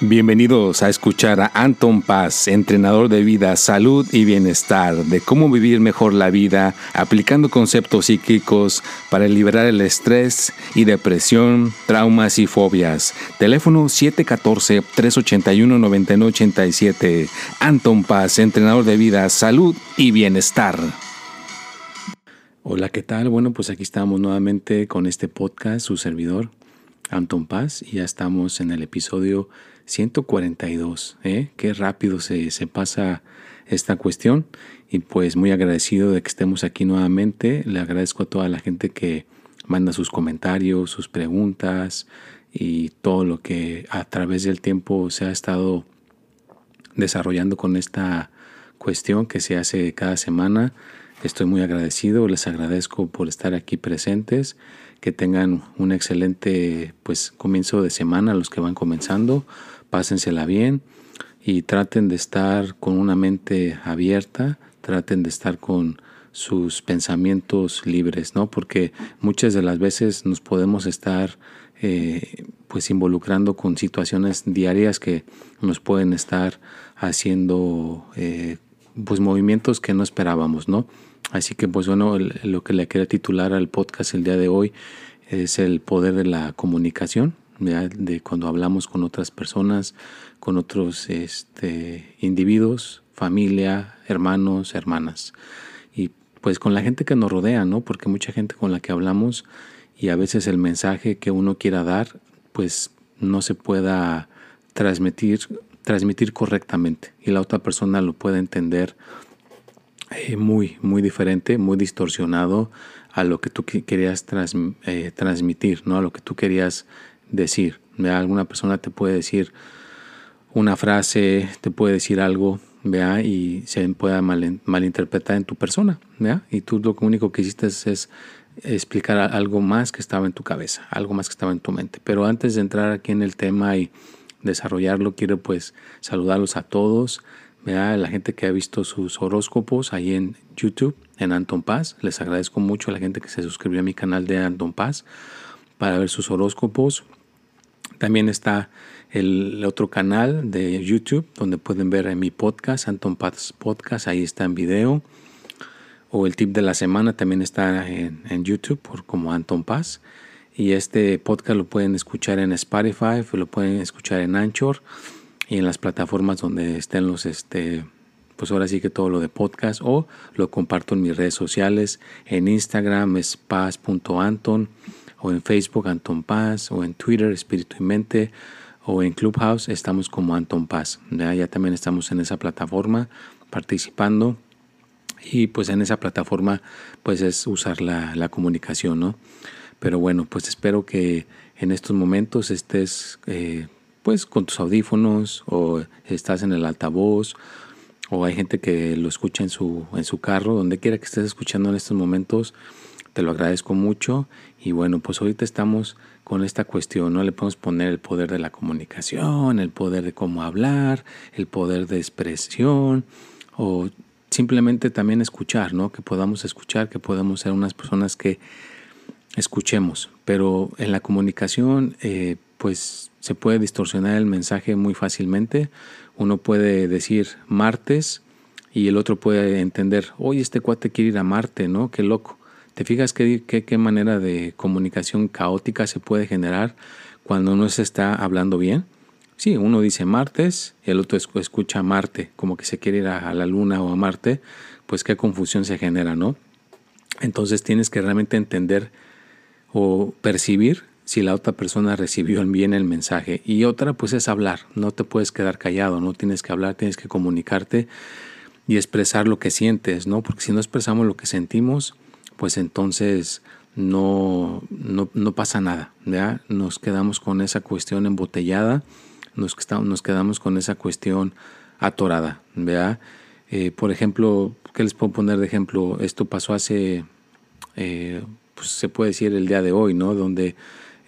Bienvenidos a escuchar a Anton Paz, entrenador de vida, salud y bienestar, de cómo vivir mejor la vida, aplicando conceptos psíquicos para liberar el estrés y depresión, traumas y fobias. Teléfono 714-381-9987. Anton Paz, entrenador de vida, salud y bienestar. Hola, ¿qué tal? Bueno, pues aquí estamos nuevamente con este podcast, su servidor, Anton Paz, y ya estamos en el episodio 142. ¿eh? Qué rápido se, se pasa esta cuestión. Y pues muy agradecido de que estemos aquí nuevamente. Le agradezco a toda la gente que manda sus comentarios, sus preguntas y todo lo que a través del tiempo se ha estado desarrollando con esta cuestión que se hace cada semana. Estoy muy agradecido, les agradezco por estar aquí presentes, que tengan un excelente pues comienzo de semana los que van comenzando, pásensela bien y traten de estar con una mente abierta, traten de estar con sus pensamientos libres, ¿no? Porque muchas de las veces nos podemos estar eh, pues involucrando con situaciones diarias que nos pueden estar haciendo eh, pues movimientos que no esperábamos, ¿no? Así que pues bueno, lo que le quería titular al podcast el día de hoy es el poder de la comunicación de cuando hablamos con otras personas, con otros este, individuos, familia, hermanos, hermanas. Y pues con la gente que nos rodea, ¿no? Porque mucha gente con la que hablamos y a veces el mensaje que uno quiera dar, pues no se pueda transmitir, transmitir correctamente y la otra persona lo puede entender eh, muy, muy diferente, muy distorsionado a lo que tú querías eh, transmitir, ¿no? A lo que tú querías decir. Alguna persona te puede decir una frase, te puede decir algo, ¿vea? y se pueda malinterpretar en tu persona. ¿vea? Y tú lo único que hiciste es, explicar algo más que estaba en tu cabeza, algo más que estaba en tu mente. Pero antes de entrar aquí en el tema y desarrollarlo, quiero pues saludarlos a todos, la gente que ha visto sus horóscopos ahí en YouTube, en Anton Paz. Les agradezco mucho a la gente que se suscribió a mi canal de Anton Paz para ver sus horóscopos. También está el otro canal de YouTube donde pueden ver mi podcast, Anton Paz Podcast, ahí está en video. O el tip de la semana también está en, YouTube por como Anton Paz. Y este podcast lo pueden escuchar en Spotify, lo pueden escuchar en Anchor y en las plataformas donde estén los, este, pues ahora sí que todo lo de podcast o lo comparto en mis redes sociales. En Instagram es paz.anton o en Facebook Anton Paz, o en Twitter Espíritu y Mente, o en Clubhouse estamos como Anton Paz. ¿ya? también estamos en esa plataforma participando y pues en esa plataforma pues es usar la, comunicación, ¿no? Pero bueno, pues espero que en estos momentos estés eh, pues con tus audífonos o estás en el altavoz o hay gente que lo escucha en su, en su carro, donde quiera que estés escuchando en estos momentos, te lo agradezco mucho y bueno, pues ahorita estamos con esta cuestión, ¿no? Le podemos poner el poder de la comunicación, el poder de cómo hablar, el poder de expresión o simplemente también escuchar, ¿no? Que podamos escuchar, que podamos ser unas personas que escuchemos, pero en la comunicación eh, pues se puede distorsionar el mensaje muy fácilmente. Uno puede decir martes y el otro puede entender, oye, este cuate quiere ir a Marte, ¿no? Qué loco. ¿Te fijas qué, qué, manera de comunicación caótica se puede generar cuando no se está hablando bien? Sí, uno dice martes, el otro escucha Marte, como que se quiere ir a la luna o a Marte, pues qué confusión se genera, ¿no? Entonces tienes que realmente entender o percibir si la otra persona recibió bien el mensaje. Y otra, pues es hablar, no te puedes quedar callado, no tienes que hablar, tienes que comunicarte y expresar lo que sientes, ¿no? Porque si no expresamos lo que sentimos, pues entonces no, no, pasa nada, ¿ya? Nos quedamos con esa cuestión embotellada, nos, nos quedamos con esa cuestión atorada, ¿ya? Eh, por ejemplo, ¿qué les puedo poner de ejemplo? Esto pasó hace, eh, pues se puede decir el día de hoy, ¿no? Donde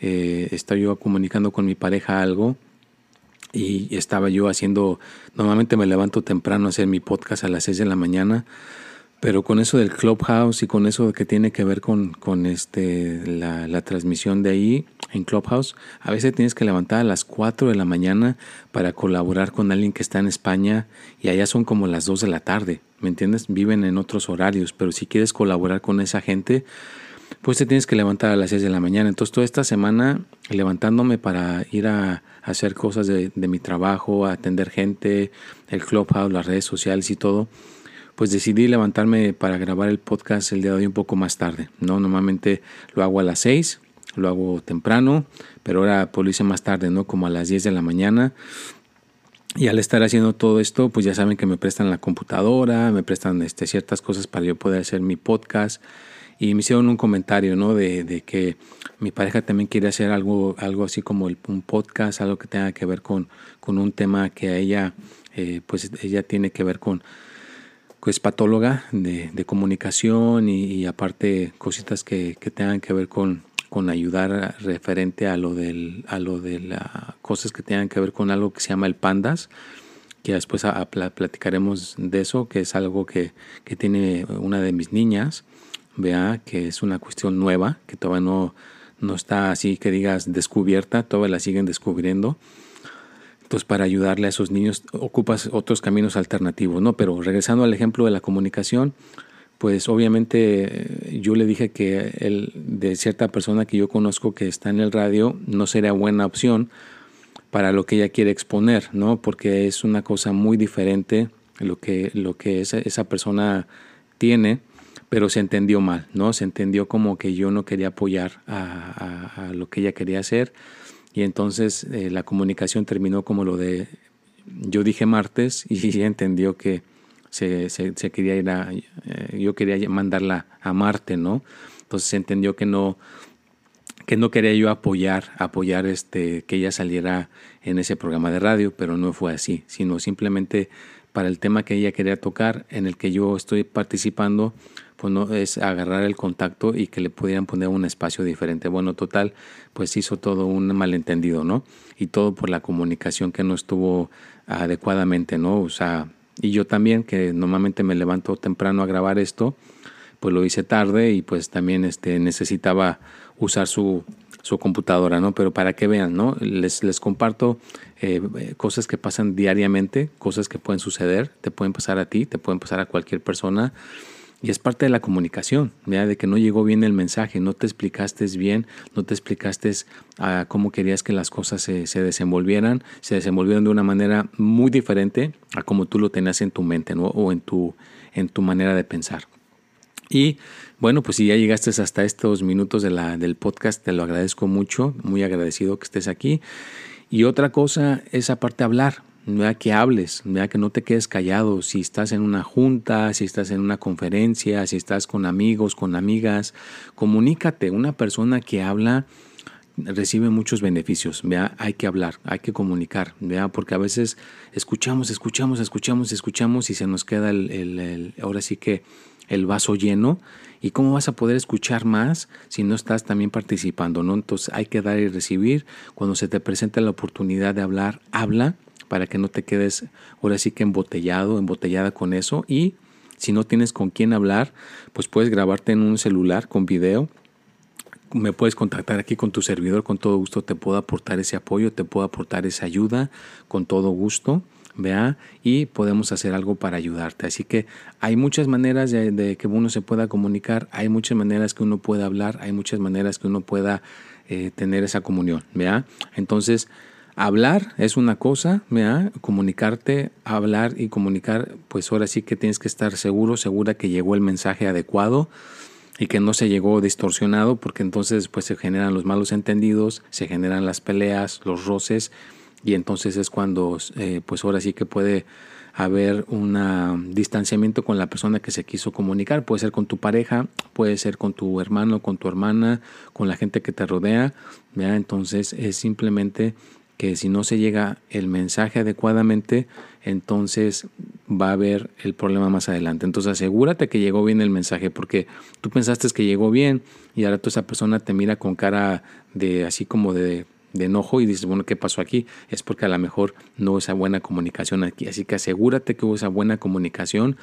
eh, estaba yo comunicando con mi pareja algo y estaba yo haciendo, normalmente me levanto temprano a hacer mi podcast a las 6 de la mañana Pero con eso del Clubhouse y con eso que tiene que ver con, con este, la, la, transmisión de ahí en Clubhouse, a veces tienes que levantar a las 4 de la mañana para colaborar con alguien que está en España y allá son como las 2 de la tarde, ¿me entiendes? Viven en otros horarios, pero si quieres colaborar con esa gente, pues te tienes que levantar a las 6 de la mañana. Entonces toda esta semana levantándome para ir a, hacer cosas de, de mi trabajo, a atender gente, el Clubhouse, las redes sociales y todo pues decidí levantarme para grabar el podcast el día de hoy un poco más tarde. ¿no? Normalmente lo hago a las 6, lo hago temprano, pero ahora pues lo hice más tarde, ¿no? como a las 10 de la mañana. Y al estar haciendo todo esto, pues ya saben que me prestan la computadora, me prestan este, ciertas cosas para yo poder hacer mi podcast. Y me hicieron un comentario, ¿no? De, de que mi pareja también quiere hacer algo, algo así como el, un podcast, algo que tenga que ver con, con un tema que a ella, eh, pues ella tiene que ver con, es patóloga de, de comunicación y, aparte cositas que, que, tengan que ver con, con ayudar referente a lo, del, a lo de las cosas que tengan que ver con algo que se llama el pandas, que después platicaremos de eso, que es algo que, que, tiene una de mis niñas, vea, que es una cuestión nueva, que todavía no, no está así que digas descubierta, todavía la siguen descubriendo pues para ayudarle a esos niños ocupas otros caminos alternativos, ¿no? Pero regresando al ejemplo de la comunicación, pues obviamente eh, yo le dije que el, de cierta persona que yo conozco que está en el radio no sería buena opción para lo que ella quiere exponer, ¿no? Porque es una cosa muy diferente lo que, lo que esa, esa persona tiene, pero se entendió mal, ¿no? Se entendió como que yo no quería apoyar a, lo que ella quería hacer y entonces eh, la comunicación terminó como lo de, yo dije martes y ella entendió que se, se, quería ir a, eh, yo quería mandarla a Marte, ¿no? Entonces se entendió que no, que no quería yo apoyar, apoyar este, que ella saliera en ese programa de radio, pero no fue así, sino simplemente para el tema que ella quería tocar, en el que yo estoy participando, pues no es agarrar el contacto y que le pudieran poner un espacio diferente. Bueno, total, pues hizo todo un malentendido, ¿no? Y todo por la comunicación que no estuvo adecuadamente, ¿no? O sea, y yo también, que normalmente me levanto temprano a grabar esto, pues lo hice tarde y pues también este, necesitaba usar su, su computadora, ¿no? Pero para que vean, ¿no? Les, les comparto eh, cosas que pasan diariamente, cosas que pueden suceder, te pueden pasar a ti, te pueden pasar a cualquier persona y es parte de la comunicación, de que no llegó bien el mensaje, no te explicaste bien, no te explicaste a cómo querías que las cosas se, se, desenvolvieran, se desenvolvieron de una manera muy diferente a como tú lo tenías en tu mente ¿no? o en tu, en tu manera de pensar. Y bueno, pues si ya llegaste hasta estos minutos de la, del podcast, te lo agradezco mucho, muy agradecido que estés aquí. Y otra cosa es aparte hablar, vea que hables, vea que no te quedes callado. Si estás en una junta, si estás en una conferencia, si estás con amigos, con amigas, comunícate. Una persona que habla recibe muchos beneficios. Vea, hay que hablar, hay que comunicar, vea, porque a veces escuchamos, escuchamos, escuchamos, escuchamos y se nos queda el, el, ahora sí que el vaso lleno. ¿Y cómo vas a poder escuchar más si no estás también participando? ¿no? Entonces hay que dar y recibir. Cuando se te presenta la oportunidad de hablar, habla para que no te quedes ahora sí que embotellado, embotellada con eso. Y si no tienes con quién hablar, pues puedes grabarte en un celular con video. Me puedes contactar aquí con tu servidor, con todo gusto te puedo aportar ese apoyo, te puedo aportar esa ayuda, con todo gusto vea y podemos hacer algo para ayudarte. Así que hay muchas maneras de, que uno se pueda comunicar, hay muchas maneras que uno pueda hablar, hay muchas maneras que uno pueda eh, tener esa comunión, vea. Entonces, Hablar es una cosa, ¿vea? comunicarte, hablar y comunicar, pues ahora sí que tienes que estar seguro, segura que llegó el mensaje adecuado y que no se llegó distorsionado, porque entonces pues se generan los malos entendidos, se generan las peleas, los roces, y entonces es cuando eh, pues ahora sí que puede haber un distanciamiento con la persona que se quiso comunicar. Puede ser con tu pareja, puede ser con tu hermano, con tu hermana, con la gente que te rodea. ¿vea? Entonces es simplemente que si no se llega el mensaje adecuadamente, entonces va a haber el problema más adelante. Entonces asegúrate que llegó bien el mensaje, porque tú pensaste que llegó bien y ahora toda esa persona te mira con cara de así como de, enojo y dices, bueno, ¿qué pasó aquí? Es porque a lo mejor no hubo esa buena comunicación aquí. Así que asegúrate que hubo esa buena comunicación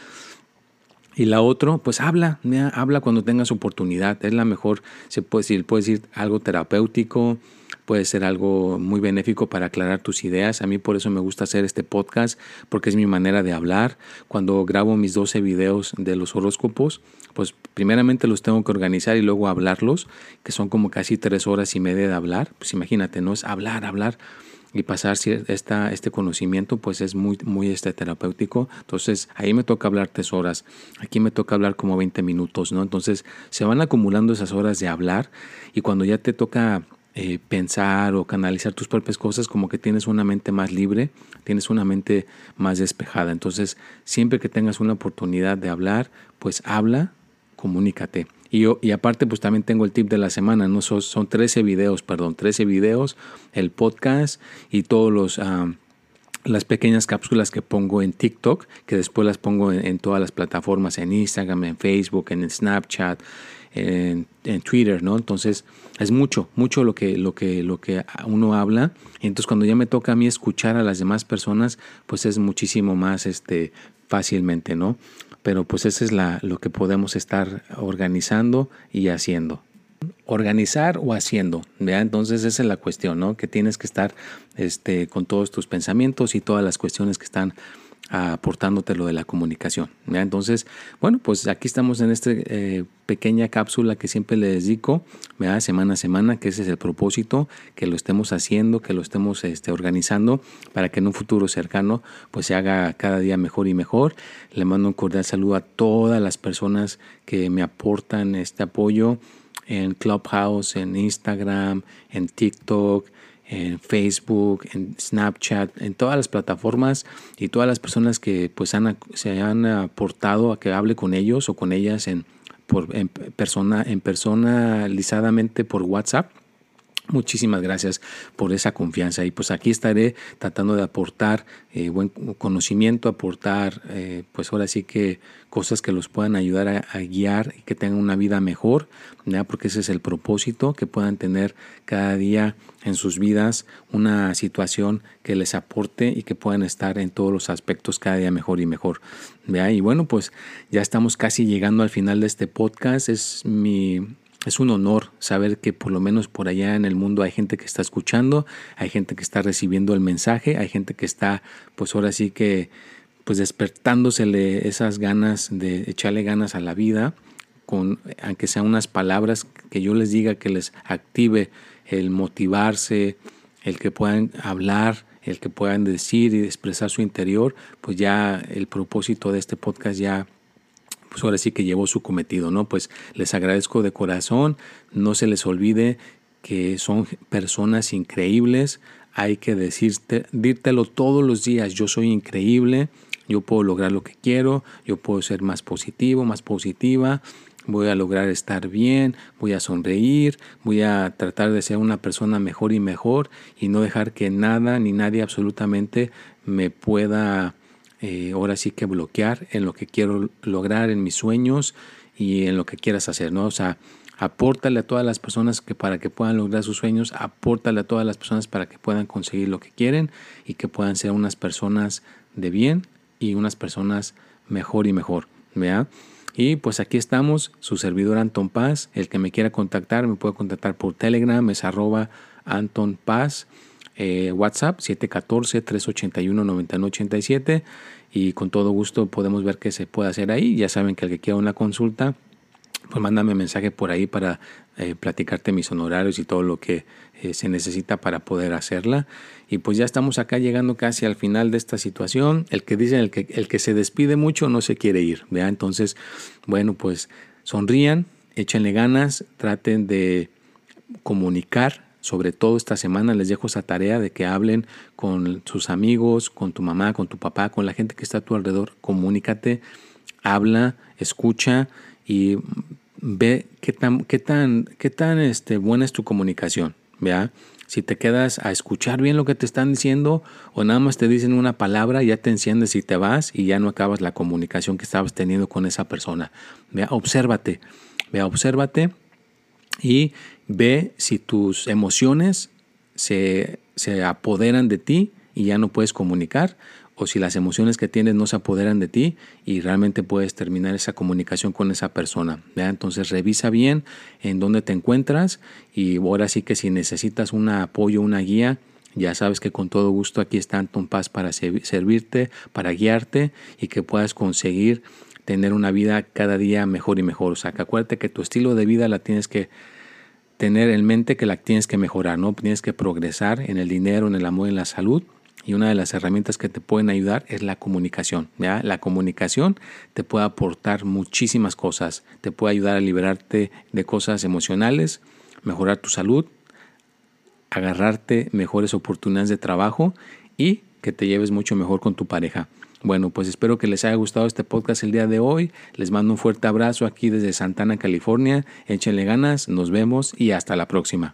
Y la otra, pues habla, habla cuando tengas oportunidad. Es la mejor, se puede decir, puede decir algo terapéutico, puede ser algo muy benéfico para aclarar tus ideas. A mí por eso me gusta hacer este podcast, porque es mi manera de hablar. Cuando grabo mis 12 videos de los horóscopos, pues primeramente los tengo que organizar y luego hablarlos, que son como casi tres horas y media de hablar. Pues imagínate, no es hablar, hablar y pasar esta, este conocimiento pues es muy, muy este, terapéutico. Entonces ahí me toca hablar tres horas, aquí me toca hablar como 20 minutos, ¿no? Entonces se van acumulando esas horas de hablar y cuando ya te toca eh, pensar o canalizar tus propias cosas, como que tienes una mente más libre, tienes una mente más despejada. Entonces siempre que tengas una oportunidad de hablar, pues habla, comunícate. Y, yo, y aparte, pues también tengo el tip de la semana, ¿no? Son, son 13 videos, perdón, 13 videos, el podcast y todos los... Las pequeñas cápsulas que pongo en TikTok, que después las pongo en, todas las plataformas, en Instagram, en Facebook, en Snapchat, en, Twitter, ¿no? Entonces es mucho, mucho lo que, lo que, lo que uno habla. Entonces cuando ya me toca a mí escuchar a las demás personas, pues es muchísimo más este, fácilmente, ¿no? pero pues eso es la, lo que podemos estar organizando y haciendo. Organizar o haciendo, ¿vea? entonces esa es la cuestión, ¿no? que tienes que estar este, con todos tus pensamientos y todas las cuestiones que están aportándote lo de la comunicación. Entonces, bueno, pues aquí estamos en esta eh, pequeña cápsula que siempre le dedico, semana a semana, que ese es el propósito, que lo estemos haciendo, que lo estemos este, organizando para que en un futuro cercano pues se haga cada día mejor y mejor. Le mando un cordial saludo a todas las personas que me aportan este apoyo en Clubhouse, en Instagram, en TikTok, en Facebook, en Snapchat, en todas las plataformas y todas las personas que pues han, se han aportado a que hable con ellos o con ellas en, por, en persona, en personalizadamente por WhatsApp. Muchísimas gracias por esa confianza y pues aquí estaré tratando de aportar eh, buen conocimiento, aportar eh, pues ahora sí que cosas que los puedan ayudar a, guiar y que tengan una vida mejor, ¿ya? porque ese es el propósito, que puedan tener cada día en sus vidas una situación que les aporte y que puedan estar en todos los aspectos cada día mejor y mejor. ¿ya? Y bueno, pues ya estamos casi llegando al final de este podcast, es mi es un honor saber que por lo menos por allá en el mundo hay gente que está escuchando, hay gente que está recibiendo el mensaje, hay gente que está, pues ahora sí que, pues despertándosele esas ganas de echarle ganas a la vida, con, aunque sean unas palabras que yo les diga que les active el motivarse, el que puedan hablar, el que puedan decir y expresar su interior, pues ya el propósito de este podcast ya pues ahora sí que llevó su cometido, ¿no? Pues les agradezco de corazón, no se les olvide que son personas increíbles, hay que decirte, dírtelo todos los días, yo soy increíble, yo puedo lograr lo que quiero, yo puedo ser más positivo, más positiva, voy a lograr estar bien, voy a sonreír, voy a tratar de ser una persona mejor y mejor y no dejar que nada ni nadie absolutamente me pueda eh, ahora sí que bloquear en lo que quiero lograr, en mis sueños y en lo que quieras hacer, ¿no? O sea, apórtale a todas las personas que para que puedan lograr sus sueños, apórtale a todas las personas para que puedan conseguir lo que quieren y que puedan ser unas personas de bien y unas personas mejor y mejor, ¿vea? Y pues aquí estamos, su servidor Anton Paz, el que me quiera contactar me puede contactar por Telegram, es arroba Anton Paz eh, WhatsApp 714-381-9987 y con todo gusto podemos ver qué se puede hacer ahí. Ya saben que el que quiera una consulta, pues mándame mensaje por ahí para eh, platicarte mis honorarios y todo lo que eh, se necesita para poder hacerla. Y pues ya estamos acá llegando casi al final de esta situación. El que dice, el que, el que se despide mucho no se quiere ir. ¿vea? Entonces, bueno, pues sonrían, échenle ganas, traten de comunicar sobre todo esta semana les dejo esa tarea de que hablen con sus amigos, con tu mamá, con tu papá, con la gente que está a tu alrededor. Comunícate, habla, escucha y ve qué tan, qué tan, qué tan este, buena es tu comunicación. ¿vea? Si te quedas a escuchar bien lo que te están diciendo o nada más te dicen una palabra, ya te enciendes y te vas y ya no acabas la comunicación que estabas teniendo con esa persona. Vea, obsérvate, vea, obsérvate y ve si tus emociones se, apoderan de ti y ya no puedes comunicar o si las emociones que tienes no se apoderan de ti y realmente puedes terminar esa comunicación con esa persona. Entonces revisa bien en dónde te encuentras y ahora sí que si necesitas un apoyo, una guía, ya sabes que con todo gusto aquí está Anton Paz para servirte, para guiarte y que puedas conseguir tener una vida cada día mejor y mejor. O sea, que acuérdate que tu estilo de vida la tienes que tener en mente que la tienes que mejorar, ¿no? Tienes que progresar en el dinero, en el amor, en la salud. Y una de las herramientas que te pueden ayudar es la comunicación. ¿ya? La comunicación te puede aportar muchísimas cosas. Te puede ayudar a liberarte de cosas emocionales, mejorar tu salud, agarrarte mejores oportunidades de trabajo y que te lleves mucho mejor con tu pareja. Bueno, pues espero que les haya gustado este podcast el día de hoy. Les mando un fuerte abrazo aquí desde Santana, California. Échenle ganas, nos vemos y hasta la próxima.